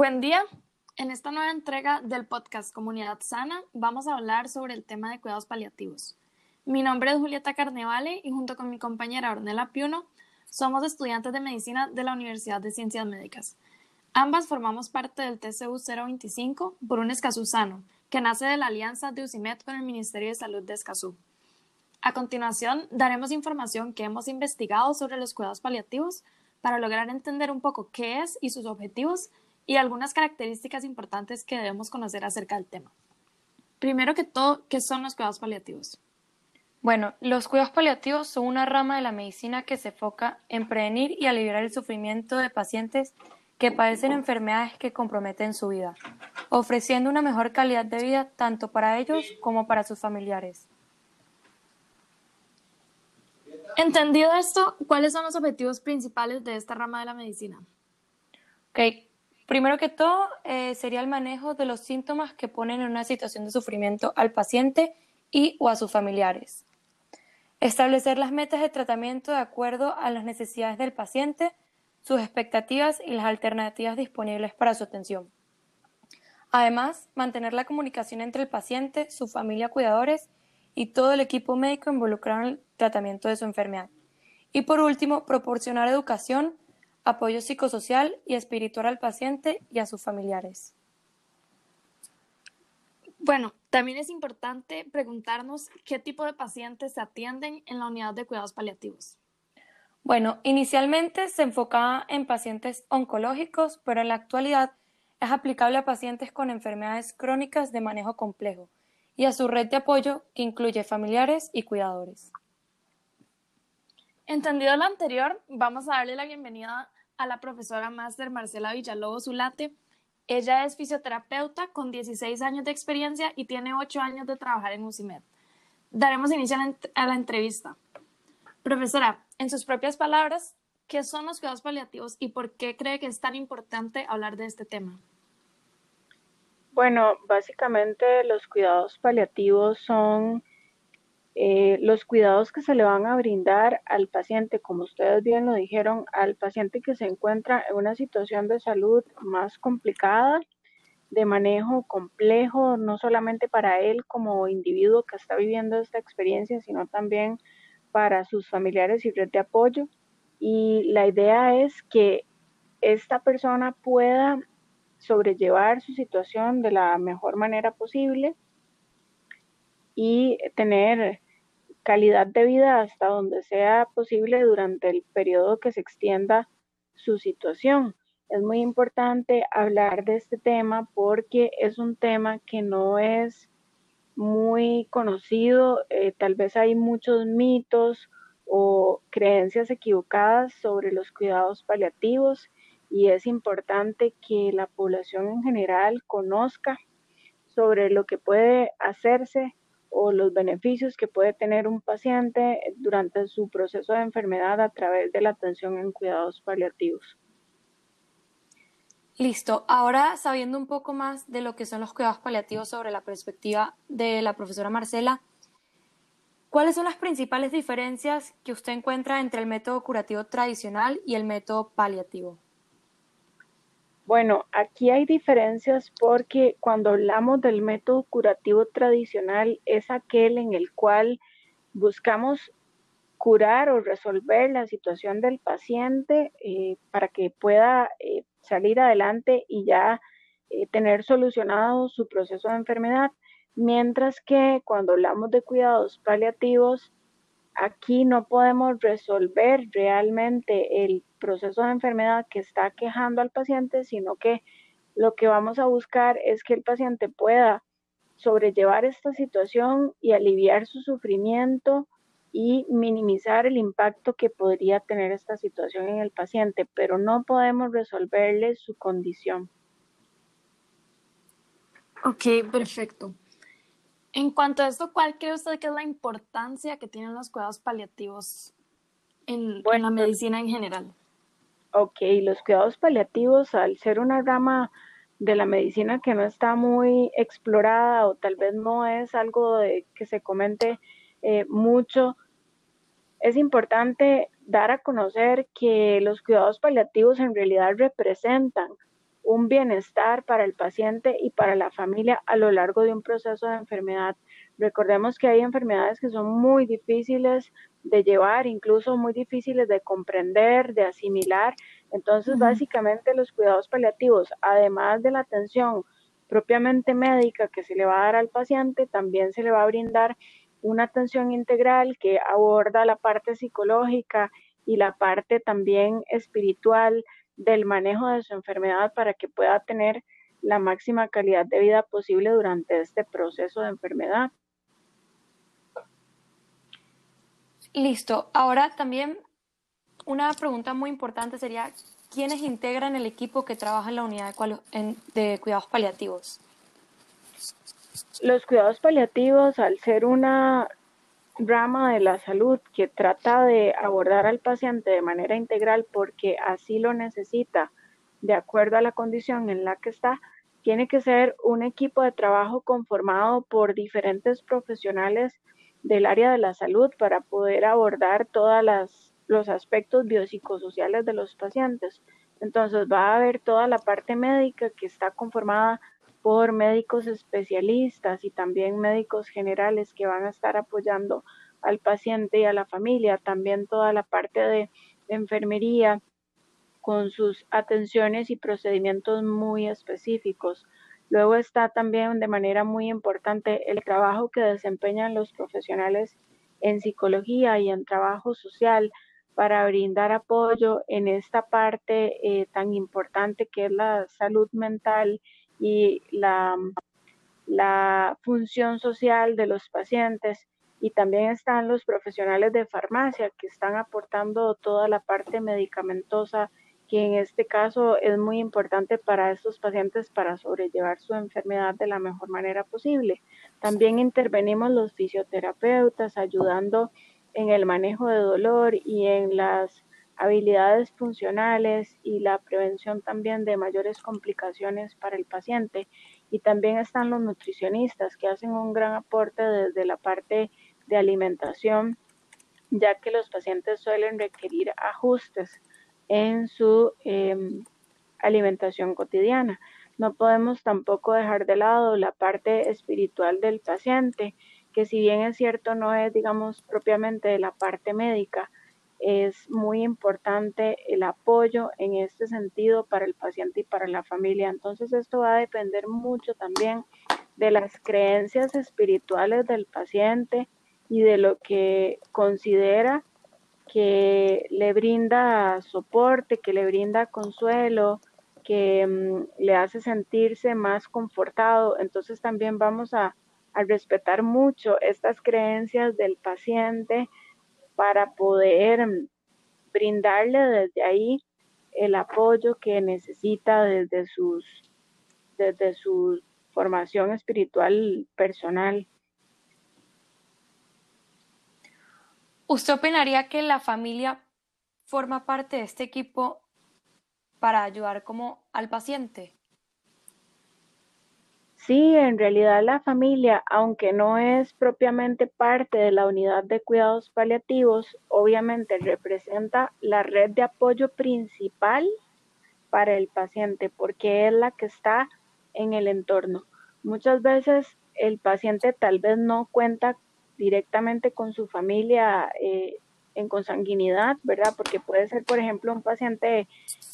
Buen día. En esta nueva entrega del podcast Comunidad Sana vamos a hablar sobre el tema de cuidados paliativos. Mi nombre es Julieta Carnevale y junto con mi compañera Ornella Piuno somos estudiantes de medicina de la Universidad de Ciencias Médicas. Ambas formamos parte del TCU 025 por un Escazú sano, que nace de la alianza de UCIMED con el Ministerio de Salud de Escazú. A continuación, daremos información que hemos investigado sobre los cuidados paliativos para lograr entender un poco qué es y sus objetivos y algunas características importantes que debemos conocer acerca del tema. Primero que todo, ¿qué son los cuidados paliativos? Bueno, los cuidados paliativos son una rama de la medicina que se enfoca en prevenir y aliviar el sufrimiento de pacientes que padecen enfermedades que comprometen su vida, ofreciendo una mejor calidad de vida tanto para ellos como para sus familiares. Entendido esto, ¿cuáles son los objetivos principales de esta rama de la medicina? Okay. Primero que todo, eh, sería el manejo de los síntomas que ponen en una situación de sufrimiento al paciente y o a sus familiares. Establecer las metas de tratamiento de acuerdo a las necesidades del paciente, sus expectativas y las alternativas disponibles para su atención. Además, mantener la comunicación entre el paciente, su familia, cuidadores y todo el equipo médico involucrado en el tratamiento de su enfermedad. Y por último, proporcionar educación apoyo psicosocial y espiritual al paciente y a sus familiares. Bueno, también es importante preguntarnos qué tipo de pacientes se atienden en la unidad de cuidados paliativos. Bueno, inicialmente se enfocaba en pacientes oncológicos, pero en la actualidad es aplicable a pacientes con enfermedades crónicas de manejo complejo y a su red de apoyo que incluye familiares y cuidadores. Entendido lo anterior, vamos a darle la bienvenida a la profesora máster Marcela Villalobos Zulate. Ella es fisioterapeuta con 16 años de experiencia y tiene 8 años de trabajar en UCIMED. Daremos inicio a la entrevista. Profesora, en sus propias palabras, ¿qué son los cuidados paliativos y por qué cree que es tan importante hablar de este tema? Bueno, básicamente los cuidados paliativos son eh, los cuidados que se le van a brindar al paciente, como ustedes bien lo dijeron, al paciente que se encuentra en una situación de salud más complicada, de manejo complejo, no solamente para él como individuo que está viviendo esta experiencia, sino también para sus familiares y red de apoyo. Y la idea es que esta persona pueda sobrellevar su situación de la mejor manera posible y tener calidad de vida hasta donde sea posible durante el periodo que se extienda su situación. Es muy importante hablar de este tema porque es un tema que no es muy conocido, eh, tal vez hay muchos mitos o creencias equivocadas sobre los cuidados paliativos y es importante que la población en general conozca sobre lo que puede hacerse o los beneficios que puede tener un paciente durante su proceso de enfermedad a través de la atención en cuidados paliativos. Listo. Ahora, sabiendo un poco más de lo que son los cuidados paliativos sobre la perspectiva de la profesora Marcela, ¿cuáles son las principales diferencias que usted encuentra entre el método curativo tradicional y el método paliativo? Bueno, aquí hay diferencias porque cuando hablamos del método curativo tradicional es aquel en el cual buscamos curar o resolver la situación del paciente eh, para que pueda eh, salir adelante y ya eh, tener solucionado su proceso de enfermedad, mientras que cuando hablamos de cuidados paliativos, aquí no podemos resolver realmente el proceso de enfermedad que está quejando al paciente, sino que lo que vamos a buscar es que el paciente pueda sobrellevar esta situación y aliviar su sufrimiento y minimizar el impacto que podría tener esta situación en el paciente, pero no podemos resolverle su condición. Ok, perfecto. En cuanto a esto, ¿cuál cree usted que es la importancia que tienen los cuidados paliativos en, en la medicina en general? Ok, los cuidados paliativos, al ser una rama de la medicina que no está muy explorada o tal vez no es algo de, que se comente eh, mucho, es importante dar a conocer que los cuidados paliativos en realidad representan un bienestar para el paciente y para la familia a lo largo de un proceso de enfermedad. Recordemos que hay enfermedades que son muy difíciles de llevar, incluso muy difíciles de comprender, de asimilar. Entonces, básicamente los cuidados paliativos, además de la atención propiamente médica que se le va a dar al paciente, también se le va a brindar una atención integral que aborda la parte psicológica y la parte también espiritual del manejo de su enfermedad para que pueda tener la máxima calidad de vida posible durante este proceso de enfermedad. Listo. Ahora también una pregunta muy importante sería, ¿quiénes integran el equipo que trabaja en la unidad de, cuidados paliativos? Los cuidados paliativos, al ser una rama de la salud que trata de abordar al paciente de manera integral porque así lo necesita, de acuerdo a la condición en la que está, tiene que ser un equipo de trabajo conformado por diferentes profesionales del área de la salud para poder abordar todos los aspectos biopsicosociales de los pacientes. Entonces va a haber toda la parte médica que está conformada por médicos especialistas y también médicos generales que van a estar apoyando al paciente y a la familia, también toda la parte de enfermería con sus atenciones y procedimientos muy específicos. Luego está también de manera muy importante el trabajo que desempeñan los profesionales en psicología y en trabajo social para brindar apoyo en esta parte eh, tan importante que es la salud mental y la, función social de los pacientes. Y también están los profesionales de farmacia que están aportando toda la parte medicamentosa que en este caso es muy importante para estos pacientes para sobrellevar su enfermedad de la mejor manera posible. También intervenimos los fisioterapeutas ayudando en el manejo de dolor y en las habilidades funcionales y la prevención también de mayores complicaciones para el paciente. Y también están los nutricionistas que hacen un gran aporte desde la parte de alimentación, ya que los pacientes suelen requerir ajustes en su em, alimentación cotidiana. No podemos tampoco dejar de lado la parte espiritual del paciente, que si bien es cierto no es, digamos, propiamente de la parte médica, es muy importante el apoyo en este sentido para el paciente y para la familia. Entonces esto va a depender mucho también de las creencias espirituales del paciente y de lo que considera que le brinda soporte, que le brinda consuelo, que mm, le hace sentirse más confortado. Entonces también vamos a, respetar mucho estas creencias del paciente para poder brindarle desde ahí el apoyo que necesita desde sus desde su formación espiritual personal. ¿Usted opinaría que la familia forma parte de este equipo para ayudar como al paciente? Sí, en realidad la familia, aunque no es propiamente parte de la unidad de cuidados paliativos, obviamente representa la red de apoyo principal para el paciente porque es la que está en el entorno. Muchas veces el paciente tal vez no cuenta directamente con su familia eh, en consanguinidad, ¿verdad? Porque puede ser, por ejemplo, un paciente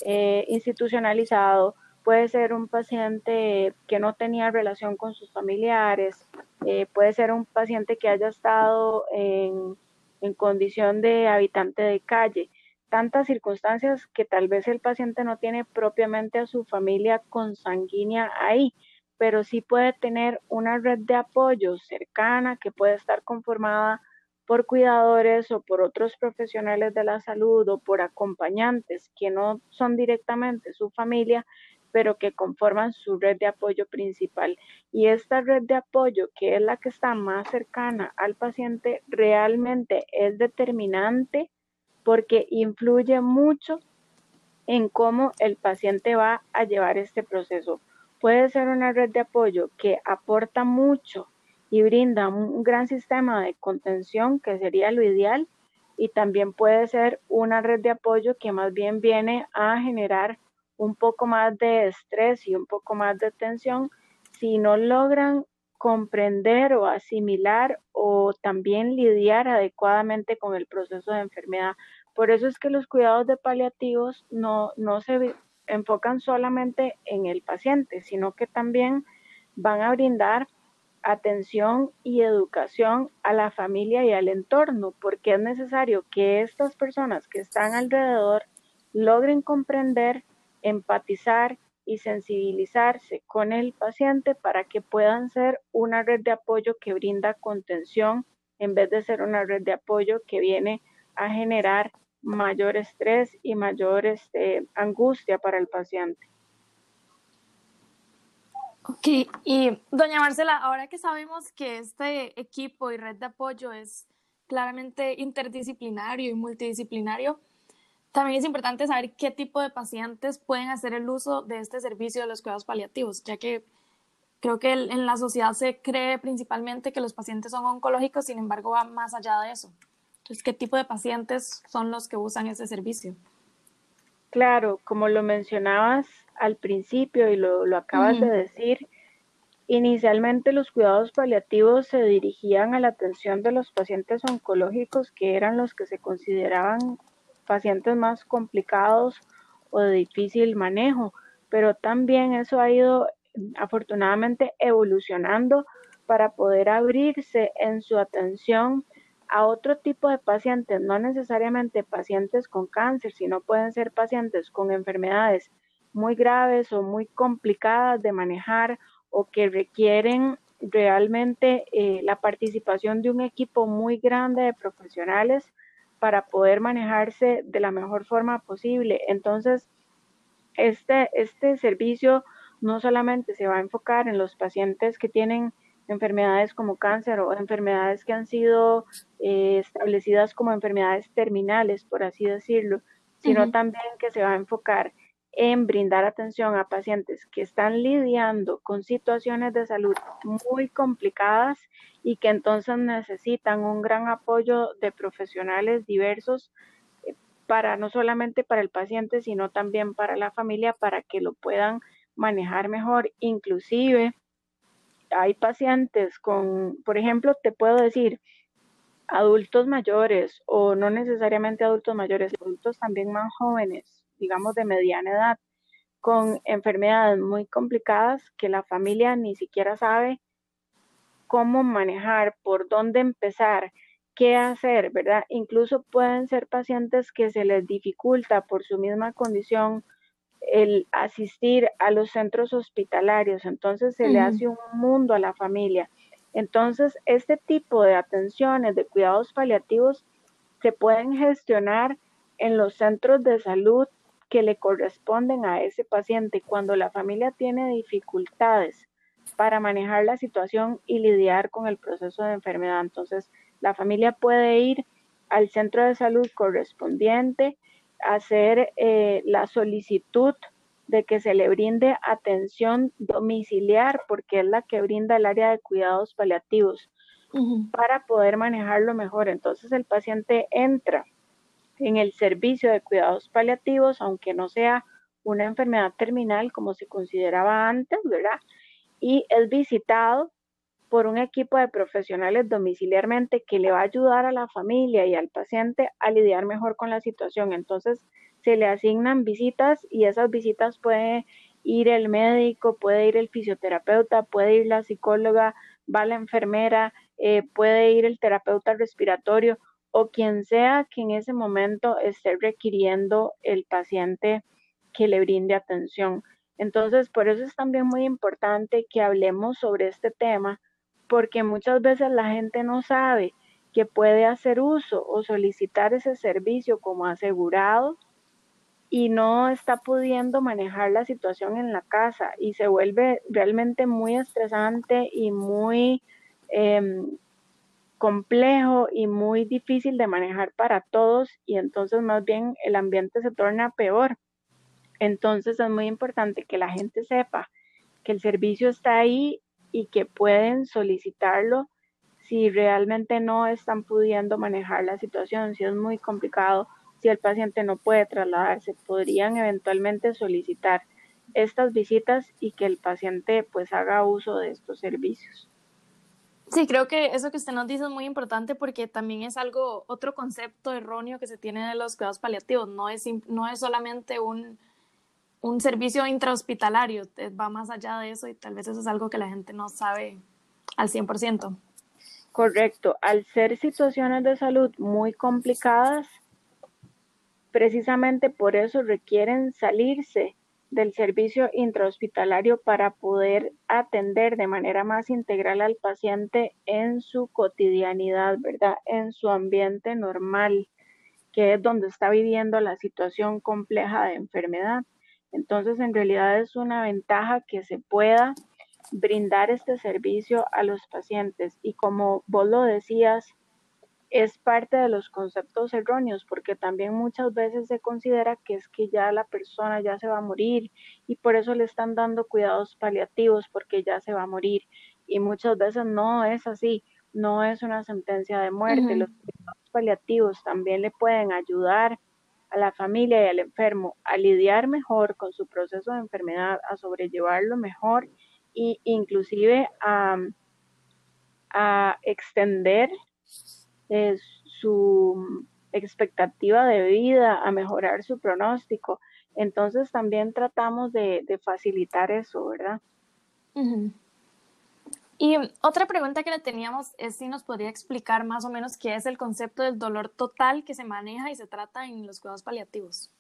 eh, institucionalizado, puede ser un paciente que no tenía relación con sus familiares, eh, puede ser un paciente que haya estado en, en condición de habitante de calle. Tantas circunstancias que tal vez el paciente no tiene propiamente a su familia consanguínea ahí pero sí puede tener una red de apoyo cercana que puede estar conformada por cuidadores o por otros profesionales de la salud o por acompañantes que no son directamente su familia, pero que conforman su red de apoyo principal. Y esta red de apoyo, que es la que está más cercana al paciente, realmente es determinante porque influye mucho en cómo el paciente va a llevar este proceso puede ser una red de apoyo que aporta mucho y brinda un gran sistema de contención, que sería lo ideal, y también puede ser una red de apoyo que más bien viene a generar un poco más de estrés y un poco más de tensión si no logran comprender o asimilar o también lidiar adecuadamente con el proceso de enfermedad. Por eso es que los cuidados de paliativos no, no se enfocan solamente en el paciente, sino que también van a brindar atención y educación a la familia y al entorno, porque es necesario que estas personas que están alrededor logren comprender, empatizar y sensibilizarse con el paciente para que puedan ser una red de apoyo que brinda contención en vez de ser una red de apoyo que viene a generar mayor estrés y mayor este, angustia para el paciente. Ok, y doña Marcela, ahora que sabemos que este equipo y red de apoyo es claramente interdisciplinario y multidisciplinario, también es importante saber qué tipo de pacientes pueden hacer el uso de este servicio de los cuidados paliativos, ya que creo que en la sociedad se cree principalmente que los pacientes son oncológicos, sin embargo va más allá de eso. Entonces, ¿qué tipo de pacientes son los que usan ese servicio? Claro, como lo mencionabas al principio y lo, acabas de decir, inicialmente los cuidados paliativos se dirigían a la atención de los pacientes oncológicos que eran los que se consideraban pacientes más complicados o de difícil manejo, pero también eso ha ido afortunadamente evolucionando para poder abrirse en su atención a otro tipo de pacientes, no necesariamente pacientes con cáncer, sino pueden ser pacientes con enfermedades muy graves o muy complicadas de manejar o que requieren realmente eh, la participación de un equipo muy grande de profesionales para poder manejarse de la mejor forma posible. Entonces, este, este servicio no solamente se va a enfocar en los pacientes que tienen enfermedades como cáncer o enfermedades que han sido eh, establecidas como enfermedades terminales, por así decirlo, sino también que se va a enfocar en brindar atención a pacientes que están lidiando con situaciones de salud muy complicadas y que entonces necesitan un gran apoyo de profesionales diversos eh, para no solamente para el paciente, sino también para la familia para que lo puedan manejar mejor. Inclusive hay pacientes con, por ejemplo, te puedo decir, adultos mayores o no necesariamente adultos mayores, adultos también más jóvenes digamos, de mediana edad, con enfermedades muy complicadas que la familia ni siquiera sabe cómo manejar, por dónde empezar, qué hacer, ¿verdad? Incluso pueden ser pacientes que se les dificulta por su misma condición el asistir a los centros hospitalarios, entonces se le hace un mundo a la familia. Entonces, este tipo de atenciones, de cuidados paliativos, se pueden gestionar en los centros de salud que le corresponden a ese paciente cuando la familia tiene dificultades para manejar la situación y lidiar con el proceso de enfermedad. Entonces, la familia puede ir al centro de salud correspondiente, hacer eh, la solicitud de que se le brinde atención domiciliar, porque es la que brinda el área de cuidados paliativos, para poder manejarlo mejor. Entonces el paciente entra en el servicio de cuidados paliativos, aunque no sea una enfermedad terminal como se consideraba antes, ¿verdad? Y es visitado por un equipo de profesionales domiciliarmente que le va a ayudar a la familia y al paciente a lidiar mejor con la situación. Entonces, se le asignan visitas y esas visitas puede ir el médico, puede ir el fisioterapeuta, puede ir la psicóloga, va la enfermera, eh, puede ir el terapeuta respiratorio o quien sea que en ese momento esté requiriendo el paciente que le brinde atención. Entonces, por eso es también muy importante que hablemos sobre este tema, porque muchas veces la gente no sabe que puede hacer uso o solicitar ese servicio como asegurado y no está pudiendo manejar la situación en la casa y se vuelve realmente muy estresante y muy em, complejo y muy difícil de manejar para todos y entonces más bien el ambiente se torna peor. Entonces es muy importante que la gente sepa que el servicio está ahí y que pueden solicitarlo si realmente no están pudiendo manejar la situación, si es muy complicado si el paciente no puede trasladarse, podrían eventualmente solicitar estas visitas y que el paciente pues haga uso de estos servicios. Sí, creo que eso que usted nos dice es muy importante porque también es algo, otro concepto erróneo que se tiene de los cuidados paliativos. No es, no es solamente un, un servicio intrahospitalario, va más allá de eso y tal vez eso es algo que la gente no sabe al 100%. Correcto, al ser situaciones de salud muy complicadas, precisamente por eso requieren salirse del servicio intrahospitalario para poder atender de manera más integral al paciente en su cotidianidad, ¿verdad? En su ambiente normal, que es donde está viviendo la situación compleja de enfermedad. Entonces, en realidad es una ventaja que se pueda brindar este servicio a los pacientes. Y como vos lo decías, es parte de los conceptos erróneos, porque también muchas veces se considera que es que ya la persona ya se va a morir y por eso le están dando cuidados paliativos porque ya se va a morir. Y muchas veces no es así, no es una sentencia de muerte. Los cuidados paliativos también le pueden ayudar a la familia y al enfermo a lidiar mejor con su proceso de enfermedad, a sobrellevarlo mejor e inclusive a, a extender su expectativa de vida, a mejorar su pronóstico. Entonces también tratamos de, facilitar eso, ¿verdad? Y otra pregunta que le teníamos es si nos podría explicar más o menos qué es el concepto del dolor total que se maneja y se trata en los cuidados paliativos.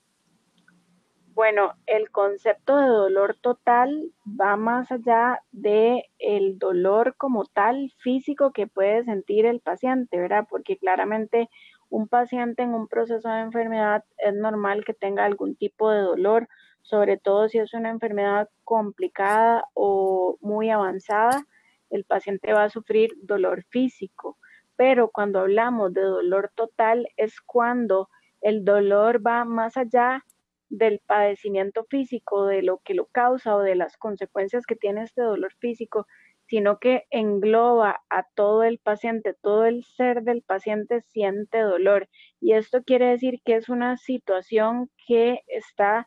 Bueno, el concepto de dolor total va más allá de el dolor como tal físico que puede sentir el paciente, ¿verdad? Porque claramente un paciente en un proceso de enfermedad es normal que tenga algún tipo de dolor, sobre todo si es una enfermedad complicada o muy avanzada, el paciente va a sufrir dolor físico. Pero cuando hablamos de dolor total es cuando el dolor va más allá del padecimiento físico, de lo que lo causa o de las consecuencias que tiene este dolor físico, sino que engloba a todo el paciente, todo el ser del paciente siente dolor. Y esto quiere decir que es una situación que está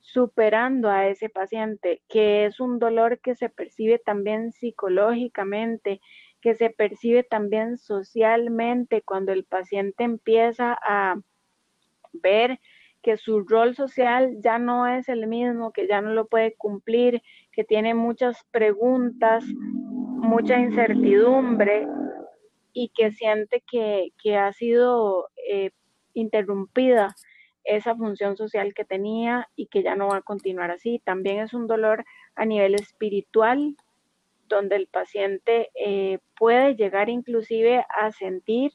superando a ese paciente, que es un dolor que se percibe también psicológicamente, que se percibe también socialmente cuando el paciente empieza a ver que su rol social ya no es el mismo, que ya no lo puede cumplir, que tiene muchas preguntas, mucha incertidumbre y que siente que, ha sido eh, interrumpida esa función social que tenía y que ya no va a continuar así. También es un dolor a nivel espiritual, donde el paciente eh, puede llegar inclusive a sentir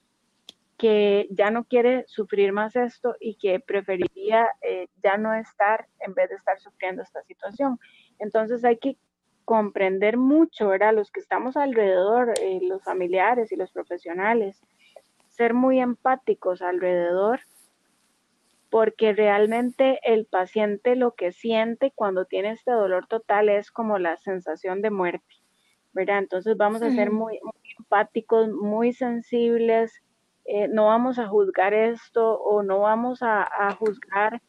que ya no quiere sufrir más esto y que preferiría eh, ya no estar en vez de estar sufriendo esta situación. Entonces hay que comprender mucho, ¿verdad? Los que estamos alrededor, eh, los familiares y los profesionales, ser muy empáticos alrededor, porque realmente el paciente lo que siente cuando tiene este dolor total es como la sensación de muerte, ¿verdad? Entonces vamos a ser muy, muy empáticos, muy sensibles, eh, no vamos a juzgar esto o no vamos a, juzgar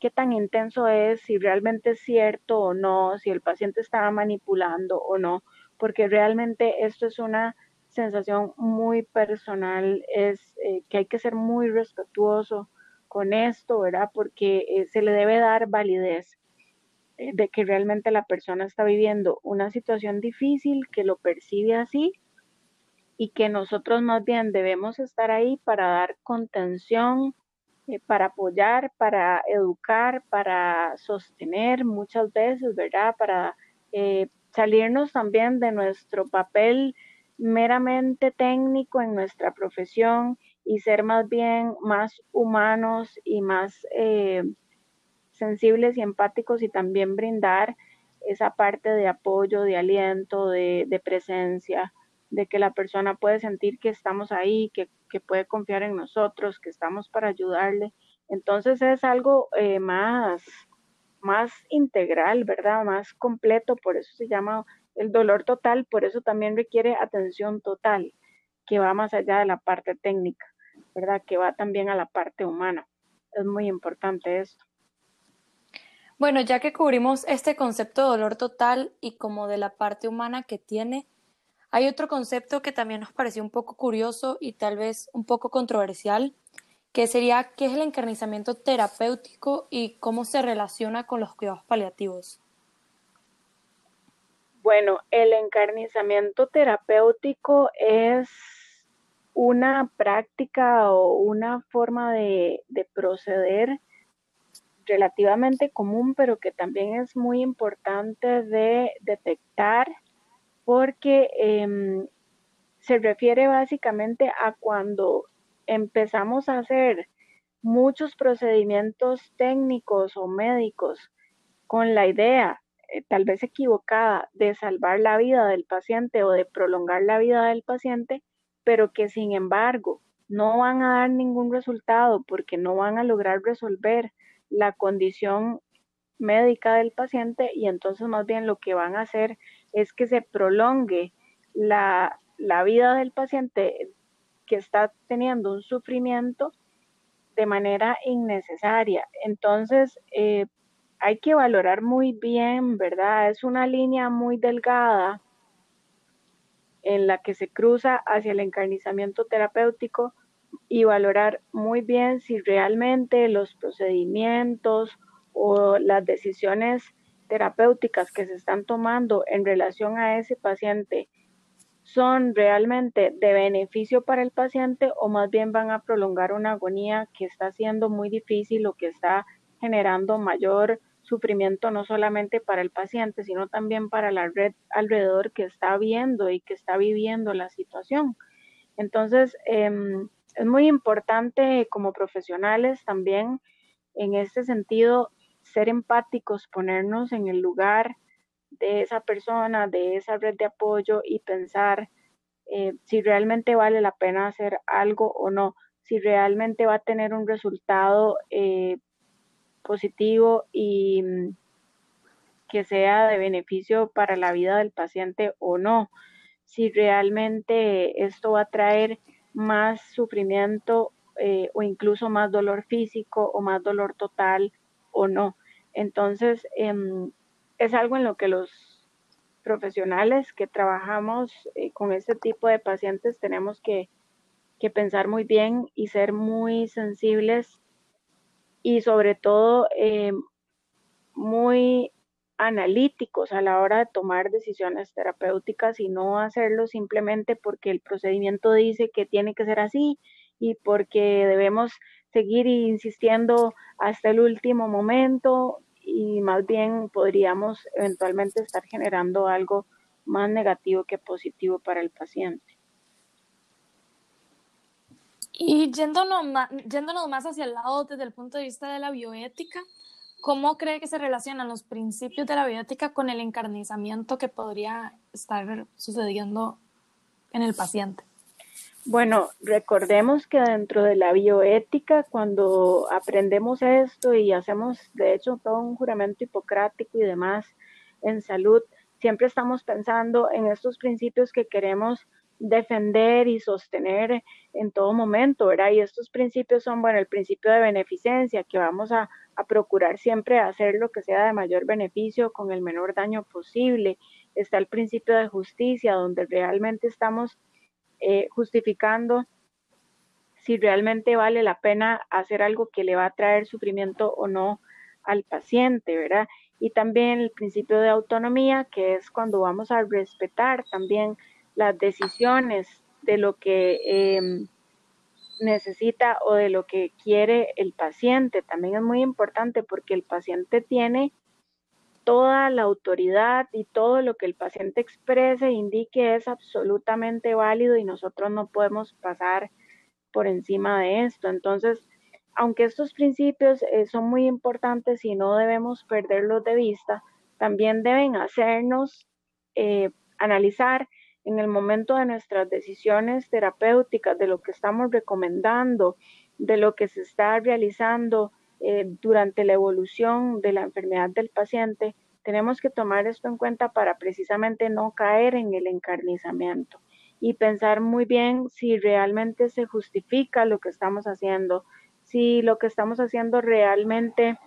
qué tan intenso es, si realmente es cierto o no, si el paciente está manipulando o no, porque realmente esto es una sensación muy personal, es eh, que hay que ser muy respetuoso con esto, ¿verdad? Porque eh, se le debe dar validez de que realmente la persona está viviendo una situación difícil, que lo percibe así y que nosotros más bien debemos estar ahí para dar contención, eh, para apoyar, para educar, para sostener muchas veces, ¿verdad? Para eh, salirnos también de nuestro papel meramente técnico en nuestra profesión y ser más bien más humanos y más eh, sensibles y empáticos y también brindar esa parte de apoyo, de aliento, de, de presencia de que la persona puede sentir que estamos ahí, que, puede confiar en nosotros, que estamos para ayudarle. Entonces es algo eh, más, más integral, ¿verdad? Más completo, por eso se llama el dolor total, por eso también requiere atención total, que va más allá de la parte técnica, ¿verdad? Que va también a la parte humana. es muy importante esto. Bueno, ya que cubrimos este concepto de dolor total y como de la parte humana que tiene, hay otro concepto que también nos pareció un poco curioso y tal vez un poco controversial, que sería qué es el encarnizamiento terapéutico y cómo se relaciona con los cuidados paliativos. Bueno, el encarnizamiento terapéutico es una práctica o una forma de, proceder relativamente común, pero que también es muy importante de detectar porque em, se refiere básicamente a cuando empezamos a hacer muchos procedimientos técnicos o médicos con la idea, eh, tal vez equivocada, de salvar la vida del paciente o de prolongar la vida del paciente, pero que sin embargo no van a dar ningún resultado porque no van a lograr resolver la condición médica del paciente y entonces más bien lo que van a hacer es que se prolongue la, vida del paciente que está teniendo un sufrimiento de manera innecesaria. Entonces, eh, hay que valorar muy bien, ¿verdad? Es una línea muy delgada en la que se cruza hacia el encarnizamiento terapéutico y valorar muy bien si realmente los procedimientos o las decisiones terapéuticas que se están tomando en relación a ese paciente son realmente de beneficio para el paciente o más bien van a prolongar una agonía que está siendo muy difícil o que está generando mayor sufrimiento no solamente para el paciente, sino también para la red alrededor que está viendo y que está viviendo la situación. Entonces, em, es muy importante como profesionales también en este sentido ser empáticos, ponernos en el lugar de esa persona, de esa red de apoyo y pensar eh, si realmente vale la pena hacer algo o no, si realmente va a tener un resultado eh, positivo y mm, que sea de beneficio para la vida del paciente o no, si realmente esto va a traer más sufrimiento eh, o incluso más dolor físico o más dolor total o no. Entonces, em, es algo en lo que los profesionales que trabajamos eh, con este tipo de pacientes tenemos que, pensar muy bien y ser muy sensibles y sobre todo em, muy analíticos a la hora de tomar decisiones terapéuticas y no hacerlo simplemente porque el procedimiento dice que tiene que ser así y porque debemos seguir insistiendo hasta el último momento y más bien podríamos eventualmente estar generando algo más negativo que positivo para el paciente. Y yéndonos más, yéndonos más hacia el lado desde el punto de vista de la bioética, ¿cómo cree que se relacionan los principios de la bioética con el encarnizamiento que podría estar sucediendo en el paciente? Bueno, recordemos que dentro de la bioética, cuando aprendemos esto y hacemos, de hecho, todo un juramento hipocrático y demás en salud, siempre estamos pensando en estos principios que queremos defender y sostener en todo momento, ¿verdad? Y estos principios son, bueno, el principio de beneficencia, que vamos a, a procurar siempre hacer lo que sea de mayor beneficio con el menor daño posible. Está el principio de justicia, donde realmente estamos eh, justificando si realmente vale la pena hacer algo que le va a traer sufrimiento o no al paciente, ¿verdad? Y también el principio de autonomía, que es cuando vamos a respetar también las decisiones de lo que em, necesita o de lo que quiere el paciente. También es muy importante porque el paciente tiene toda la autoridad y todo lo que el paciente exprese e indique es absolutamente válido y nosotros no podemos pasar por encima de esto. Entonces, aunque estos principios eh, son muy importantes y no debemos perderlos de vista, también deben hacernos eh, analizar en el momento de nuestras decisiones terapéuticas, de lo que estamos recomendando, de lo que se está realizando eh, durante la evolución de la enfermedad del paciente, tenemos que tomar esto en cuenta para precisamente no caer en el encarnizamiento y pensar muy bien si realmente se justifica lo que estamos haciendo, si lo que estamos haciendo realmente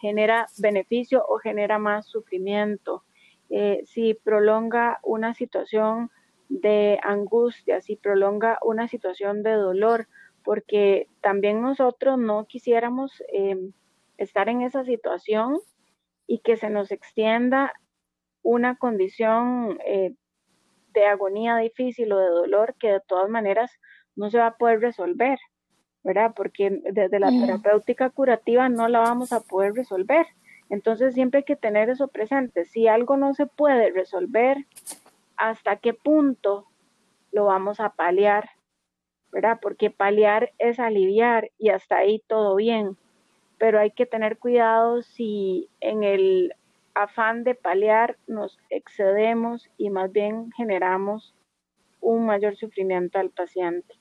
genera beneficio o genera más sufrimiento, eh, si prolonga una situación de angustia, si prolonga una situación de dolor, porque también nosotros no quisiéramos em, estar en esa situación y que se nos extienda una condición eh, de agonía difícil o de dolor que de todas maneras no se va a poder resolver, ¿verdad? Porque desde la terapéutica curativa no la vamos a poder resolver. Entonces siempre hay que tener eso presente. Si algo no se puede resolver, ¿hasta qué punto lo vamos a paliar? Porque paliar es aliviar y hasta ahí todo bien. Pero hay que tener cuidado si en el afán de paliar nos excedemos y más bien generamos un mayor sufrimiento al paciente.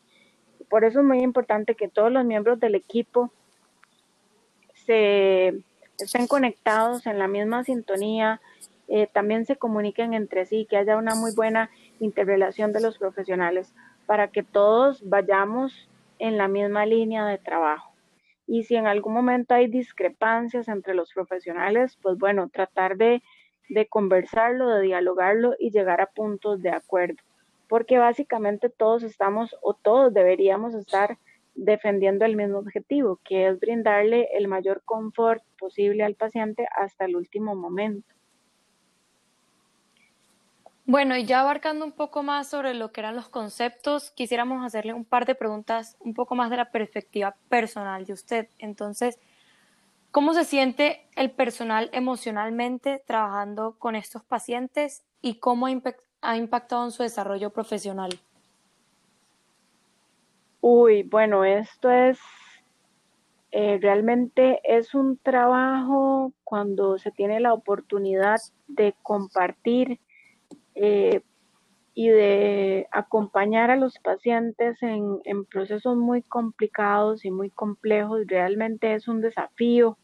Por eso es muy importante que todos los miembros del equipo se estén conectados en la misma sintonía, eh, también se comuniquen entre sí, que haya una muy buena interrelación de los profesionales para que todos vayamos en la misma línea de trabajo. Y si en algún momento hay discrepancias entre los profesionales, pues bueno, tratar de, conversarlo, de dialogarlo y llegar a puntos de acuerdo. Porque básicamente todos estamos o todos deberíamos estar defendiendo el mismo objetivo, que es brindarle el mayor confort posible al paciente hasta el último momento. Bueno, y ya abarcando un poco más sobre lo que eran los conceptos, quisiéramos hacerle un par de preguntas un poco más de la perspectiva personal de usted. Entonces, ¿cómo se siente el personal emocionalmente trabajando con estos pacientes y cómo ha impactado en su desarrollo profesional? Uy, bueno, esto es eh, realmente es un trabajo cuando se tiene la oportunidad de compartir eh, y de acompañar a los pacientes en, procesos muy complicados y muy complejos. Realmente es un desafío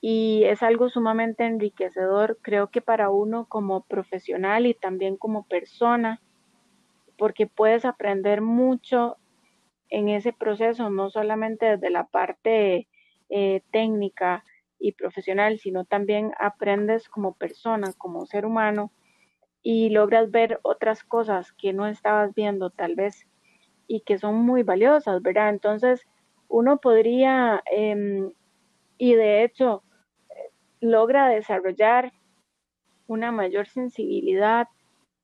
y es algo sumamente enriquecedor, creo que para uno como profesional y también como persona, porque puedes aprender mucho en ese proceso, no solamente desde la parte eh, técnica, y profesional, sino también aprendes como persona, como ser humano y logras ver otras cosas que no estabas viendo tal vez y que son muy valiosas, ¿verdad? Entonces, uno podría, em, y de hecho, logra desarrollar una mayor sensibilidad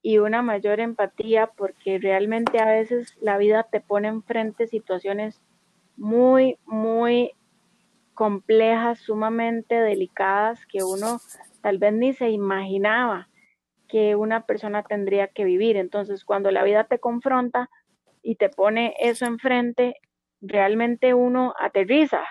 y una mayor empatía porque realmente a veces la vida te pone enfrente situaciones muy, muy complejas, sumamente delicadas, que uno tal vez ni se imaginaba que una persona tendría que vivir. Entonces, cuando la vida te confronta y te pone eso enfrente, realmente uno aterriza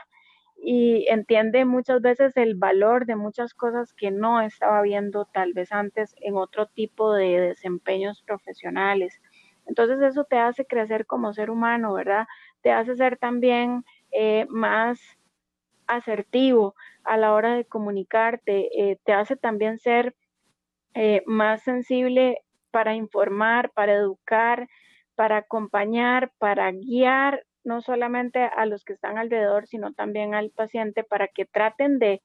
y entiende muchas veces el valor de muchas cosas que no estaba viendo tal vez antes en otro tipo de desempeños profesionales. Entonces eso te hace crecer como ser humano, ¿verdad? Te hace ser también eh, más asertivo a la hora de comunicarte, eh, te hace también ser eh, más sensible para informar, para educar, para acompañar, para guiar no solamente a los que están alrededor, sino también al paciente para que traten de,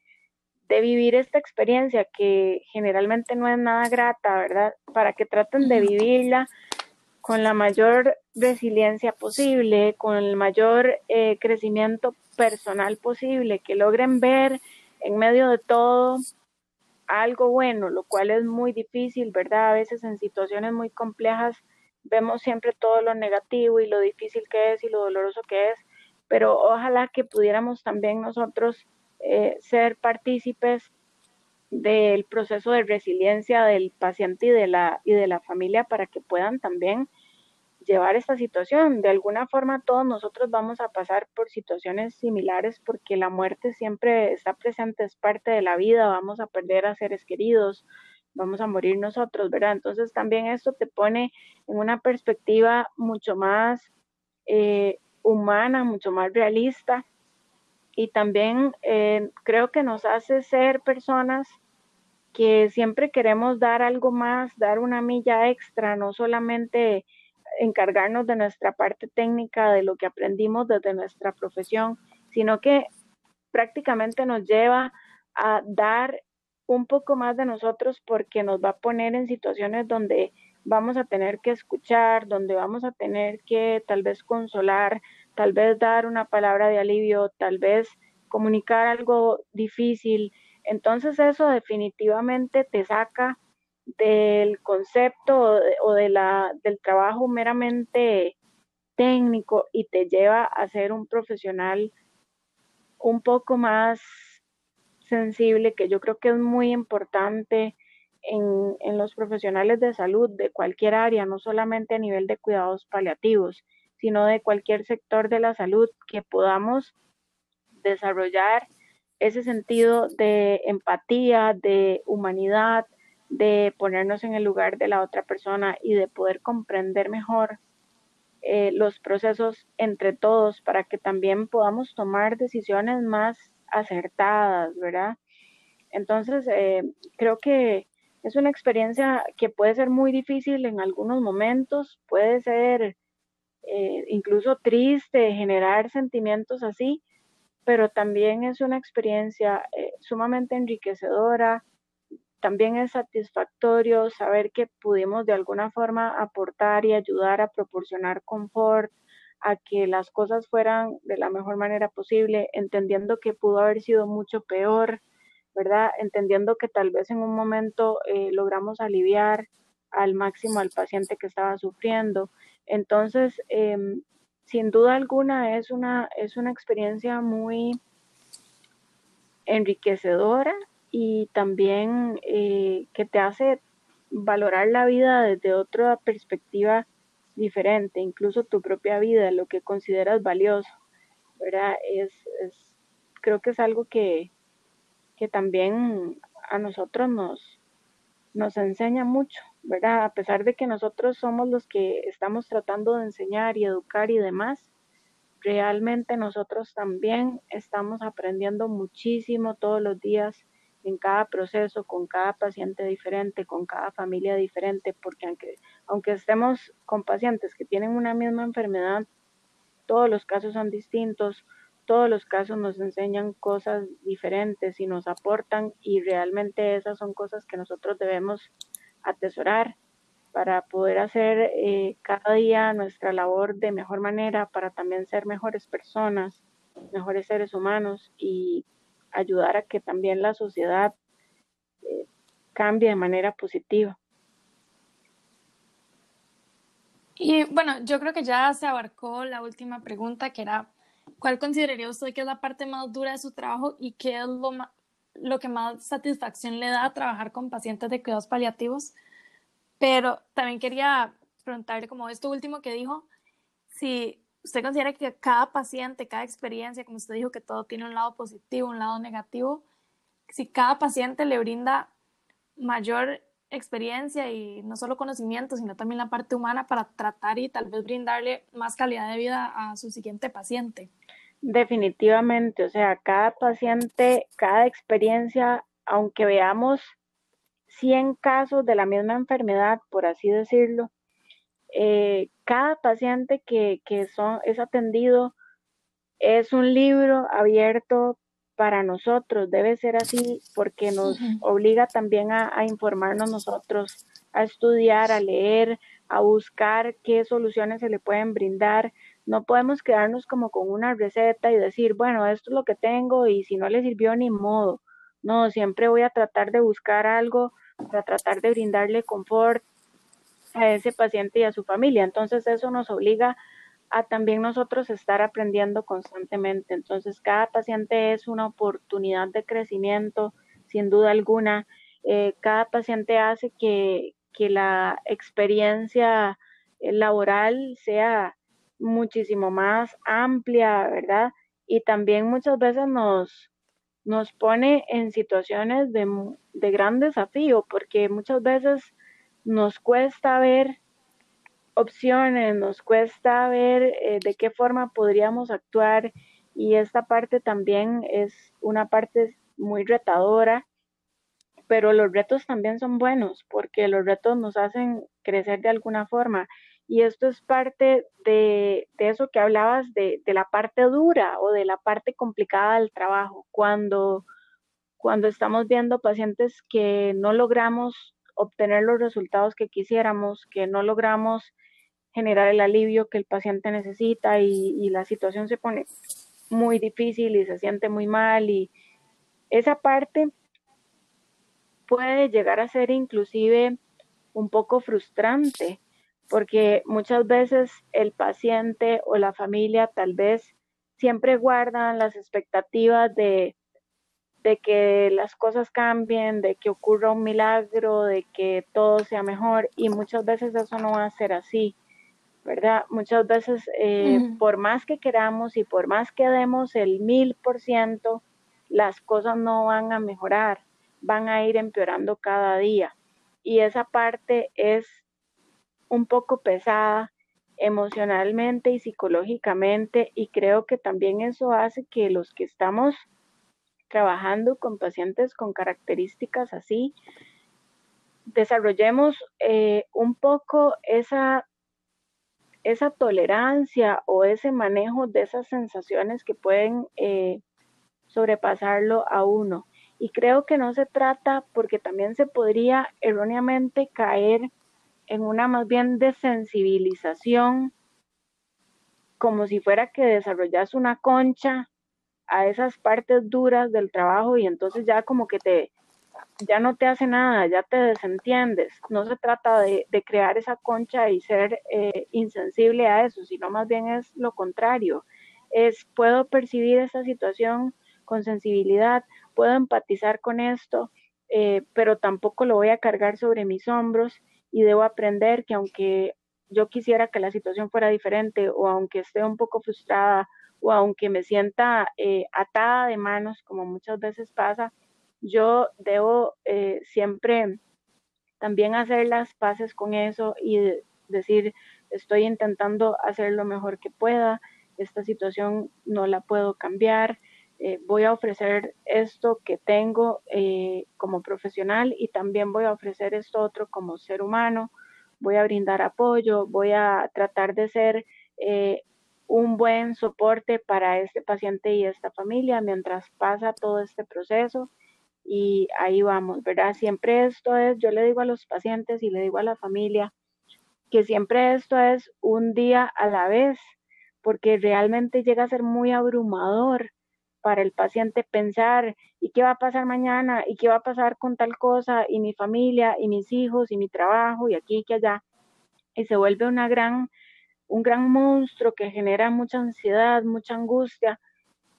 de vivir esta experiencia que generalmente no es nada grata, ¿verdad? Para que traten de vivirla con la mayor resiliencia posible, con el mayor eh, crecimiento personal posible, que logren ver en medio de todo algo bueno, lo cual es muy difícil, ¿verdad? A veces en situaciones muy complejas vemos siempre todo lo negativo y lo difícil que es y lo doloroso que es, pero ojalá que pudiéramos también nosotros eh, ser partícipes del proceso de resiliencia del paciente y de la y de la familia para que puedan también llevar esta situación. De alguna forma todos nosotros vamos a pasar por situaciones similares porque la muerte siempre está presente, es parte de la vida, vamos a perder a seres queridos, vamos a morir nosotros, ¿verdad? Entonces también esto te pone en una perspectiva mucho más eh, humana, mucho más realista y también eh, creo que nos hace ser personas que siempre queremos dar algo más, dar una milla extra, no solamente encargarnos de nuestra parte técnica, de lo que aprendimos desde nuestra profesión, sino que prácticamente nos lleva a dar un poco más de nosotros porque nos va a poner en situaciones donde vamos a tener que escuchar, donde vamos a tener que tal vez consolar, tal vez dar una palabra de alivio, tal vez comunicar algo difícil. Entonces eso definitivamente te saca del concepto o de la, del trabajo meramente técnico y te lleva a ser un profesional un poco más sensible, que yo creo que es muy importante en, en, los profesionales de salud de cualquier área, no solamente a nivel de cuidados paliativos, sino de cualquier sector de la salud, que podamos desarrollar ese sentido de empatía, de humanidad, de ponernos en el lugar de la otra persona y de poder comprender mejor eh, los procesos entre todos para que también podamos tomar decisiones más acertadas, ¿verdad? Entonces, eh, creo que es una experiencia que puede ser muy difícil en algunos momentos, puede ser eh, incluso triste, generar sentimientos así, pero también es una experiencia sumamente enriquecedora, también es satisfactorio saber que pudimos de alguna forma aportar y ayudar a proporcionar confort, a que las cosas fueran de la mejor manera posible, entendiendo que pudo haber sido mucho peor, ¿verdad? Entendiendo que tal vez en un momento eh, logramos aliviar al máximo al paciente que estaba sufriendo. Entonces, em, sin duda alguna es una, es una experiencia muy enriquecedora y también eh, que te hace valorar la vida desde otra perspectiva diferente, incluso tu propia vida, lo que consideras valioso, ¿verdad? Es, es creo que es algo que, que también a nosotros nos, nos enseña mucho, ¿verdad? A pesar de que nosotros somos los que estamos tratando de enseñar y educar y demás, realmente nosotros también estamos aprendiendo muchísimo todos los días en cada proceso, con cada paciente diferente, con cada familia diferente, porque aunque, aunque estemos con pacientes que tienen una misma enfermedad, todos los casos son distintos, todos los casos nos enseñan cosas diferentes y nos aportan y realmente esas son cosas que nosotros debemos atesorar para poder hacer eh, cada día nuestra labor de mejor manera, para también ser mejores personas, mejores seres humanos y ayudar a que también la sociedad eh, cambie de manera positiva. Y bueno, yo creo que ya se abarcó la última pregunta, que era, ¿cuál consideraría usted que es la parte más dura de su trabajo y qué es lo, lo que más satisfacción le da trabajar con pacientes de cuidados paliativos? Pero también quería preguntarle como esto último que dijo, si ¿Usted considera que cada paciente, cada experiencia, como usted dijo, que todo tiene un lado positivo, un lado negativo, si cada paciente le brinda mayor experiencia y no solo conocimiento, sino también la parte humana para tratar y tal vez brindarle más calidad de vida a su siguiente paciente? Definitivamente, o sea, cada paciente, cada experiencia, aunque veamos 100 casos de la misma enfermedad, por así decirlo, eh, cada paciente que, son, es atendido es un libro abierto para nosotros, debe ser así porque nos obliga también a, a, informarnos nosotros, a estudiar, a leer, a buscar qué soluciones se le pueden brindar. No podemos quedarnos como con una receta y decir, bueno, esto es lo que tengo y si no le sirvió ni modo. No, siempre voy a tratar de buscar algo para tratar de brindarle confort, a ese paciente y a su familia. Entonces eso nos obliga a también nosotros estar aprendiendo constantemente. Entonces cada paciente es una oportunidad de crecimiento, sin duda alguna. Eh, cada paciente hace que, que la experiencia eh, laboral sea muchísimo más amplia, ¿verdad? Y también muchas veces nos, nos pone en situaciones de, de gran desafío, porque muchas veces nos cuesta ver opciones, nos cuesta ver eh, de qué forma podríamos actuar y esta parte también es una parte muy retadora, pero los retos también son buenos porque los retos nos hacen crecer de alguna forma Y esto es parte de, eso que hablabas de, la parte dura o de la parte complicada del trabajo. Cuando, cuando estamos viendo pacientes que no logramos obtener los resultados que quisiéramos, que no logramos generar el alivio que el paciente necesita y, la situación se pone muy difícil y se siente muy mal y esa parte puede llegar a ser inclusive un poco frustrante porque muchas veces el paciente o la familia tal vez siempre guardan las expectativas de, de que las cosas cambien, de que ocurra un milagro, de que todo sea mejor y muchas veces eso no va a ser así. ¿verdad? Muchas veces, eh, por más que queramos y por más que demos el mil por ciento, las cosas no van a mejorar, van a ir empeorando cada día. Y esa parte es un poco pesada emocionalmente y psicológicamente y creo que también eso hace que los que estamos trabajando con pacientes con características así, desarrollemos eh, un poco esa esa tolerancia o ese manejo de esas sensaciones que pueden eh, sobrepasarlo a uno. Y creo que no se trata porque también se podría erróneamente caer en una más bien desensibilización, como si fuera que desarrollas una concha a esas partes duras del trabajo y entonces ya como que te, ya no te hace nada, ya te desentiendes. No se trata de, crear esa concha y ser eh, insensible a eso, sino más bien es lo contrario. Es, puedo percibir esa situación con sensibilidad, puedo empatizar con esto, eh, pero tampoco lo voy a cargar sobre mis hombros y debo aprender que aunque yo quisiera que la situación fuera diferente o aunque esté un poco frustrada o aunque me sienta eh, atada de manos, como muchas veces pasa, yo debo eh, siempre también hacer las paces con eso y decir, estoy intentando hacer lo mejor que pueda, esta situación no la puedo cambiar, eh, voy a ofrecer esto que tengo como profesional y también voy a ofrecer esto otro como ser humano, voy a brindar apoyo, voy a tratar de ser un buen soporte para este paciente y esta familia mientras pasa todo este proceso y ahí vamos, ¿verdad? Siempre esto es, yo le digo a los pacientes y le digo a la familia, que siempre esto es un día a la vez, porque realmente llega a ser muy abrumador para el paciente pensar, ¿y qué va a pasar mañana? ¿Y qué va a pasar con tal cosa? ¿Y mi familia? ¿Y mis hijos? ¿Y mi trabajo? ¿Y aquí? ¿Y allá? Y se vuelve una gran, un gran monstruo que genera mucha ansiedad, mucha angustia,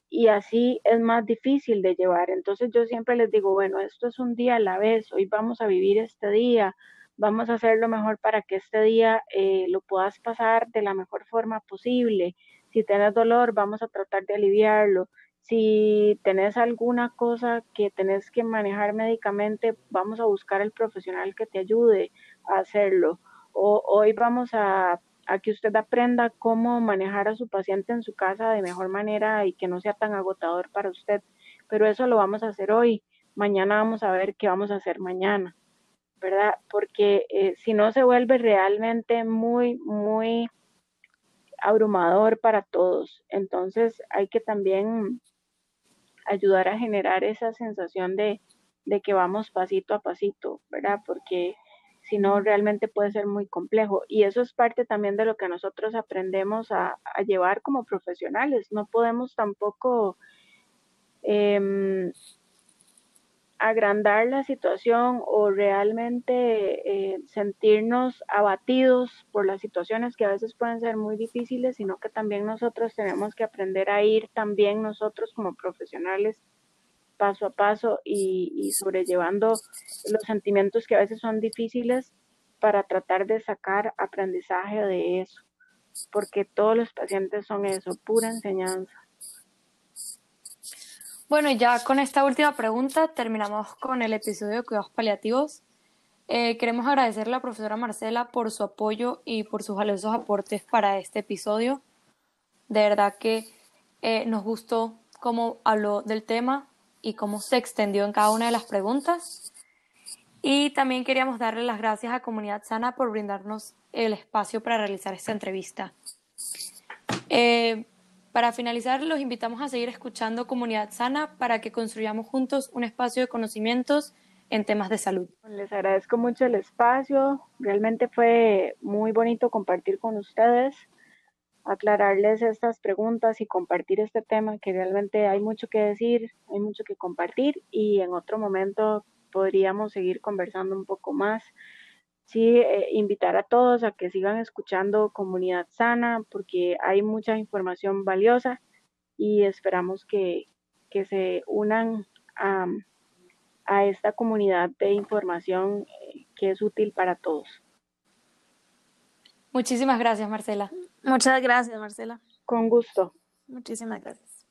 y así es más difícil de llevar. Entonces yo siempre les digo, bueno, esto es un día a la vez, hoy vamos a vivir este día, vamos a hacer lo mejor para que este día eh, lo puedas pasar de la mejor forma posible. Si tienes dolor, vamos a tratar de aliviarlo. Si tenés alguna cosa que tenés que manejar médicamente, vamos a buscar el profesional que te ayude a hacerlo. O hoy vamos a a que usted aprenda cómo manejar a su paciente en su casa de mejor manera y que no sea tan agotador para usted. Pero eso lo vamos a hacer hoy. Mañana vamos a ver qué vamos a hacer mañana, ¿verdad? Porque eh, si no se vuelve realmente muy, muy abrumador para todos. Entonces hay que también ayudar a generar esa sensación de, de que vamos pasito a pasito, ¿verdad? Porque si no realmente puede ser muy complejo. Y eso es parte también de lo que nosotros aprendemos a, llevar como profesionales. No podemos tampoco em, agrandar la situación o realmente eh, sentirnos abatidos por las situaciones que a veces pueden ser muy difíciles, sino que también nosotros tenemos que aprender a ir también nosotros como profesionales paso a paso y, sobrellevando los sentimientos que a veces son difíciles para tratar de sacar aprendizaje de eso, porque todos los pacientes son eso, pura enseñanza. Bueno, ya con esta última pregunta terminamos con el episodio de cuidados paliativos. Eh, queremos agradecerle a la profesora Marcela por su apoyo y por sus valiosos aportes para este episodio. De verdad que eh, nos gustó cómo habló del tema, y cómo se extendió en cada una de las preguntas. Y también queríamos darle las gracias a Comunidad Sana por brindarnos el espacio para realizar esta entrevista. Eh, para finalizar, los invitamos a seguir escuchando Comunidad Sana para que construyamos juntos un espacio de conocimientos en temas de salud. Les agradezco mucho el espacio. Realmente fue muy bonito compartir con ustedes, aclararles estas preguntas y compartir este tema que realmente hay mucho que decir, hay mucho que compartir y en otro momento podríamos seguir conversando un poco más. Sí, eh, invitar a todos a que sigan escuchando Comunidad Sana porque hay mucha información valiosa y esperamos que, que se unan a a esta comunidad de información eh, que es útil para todos. Muchísimas gracias, Marcela. Muchas gracias, Marcela. Con gusto. Muchísimas gracias.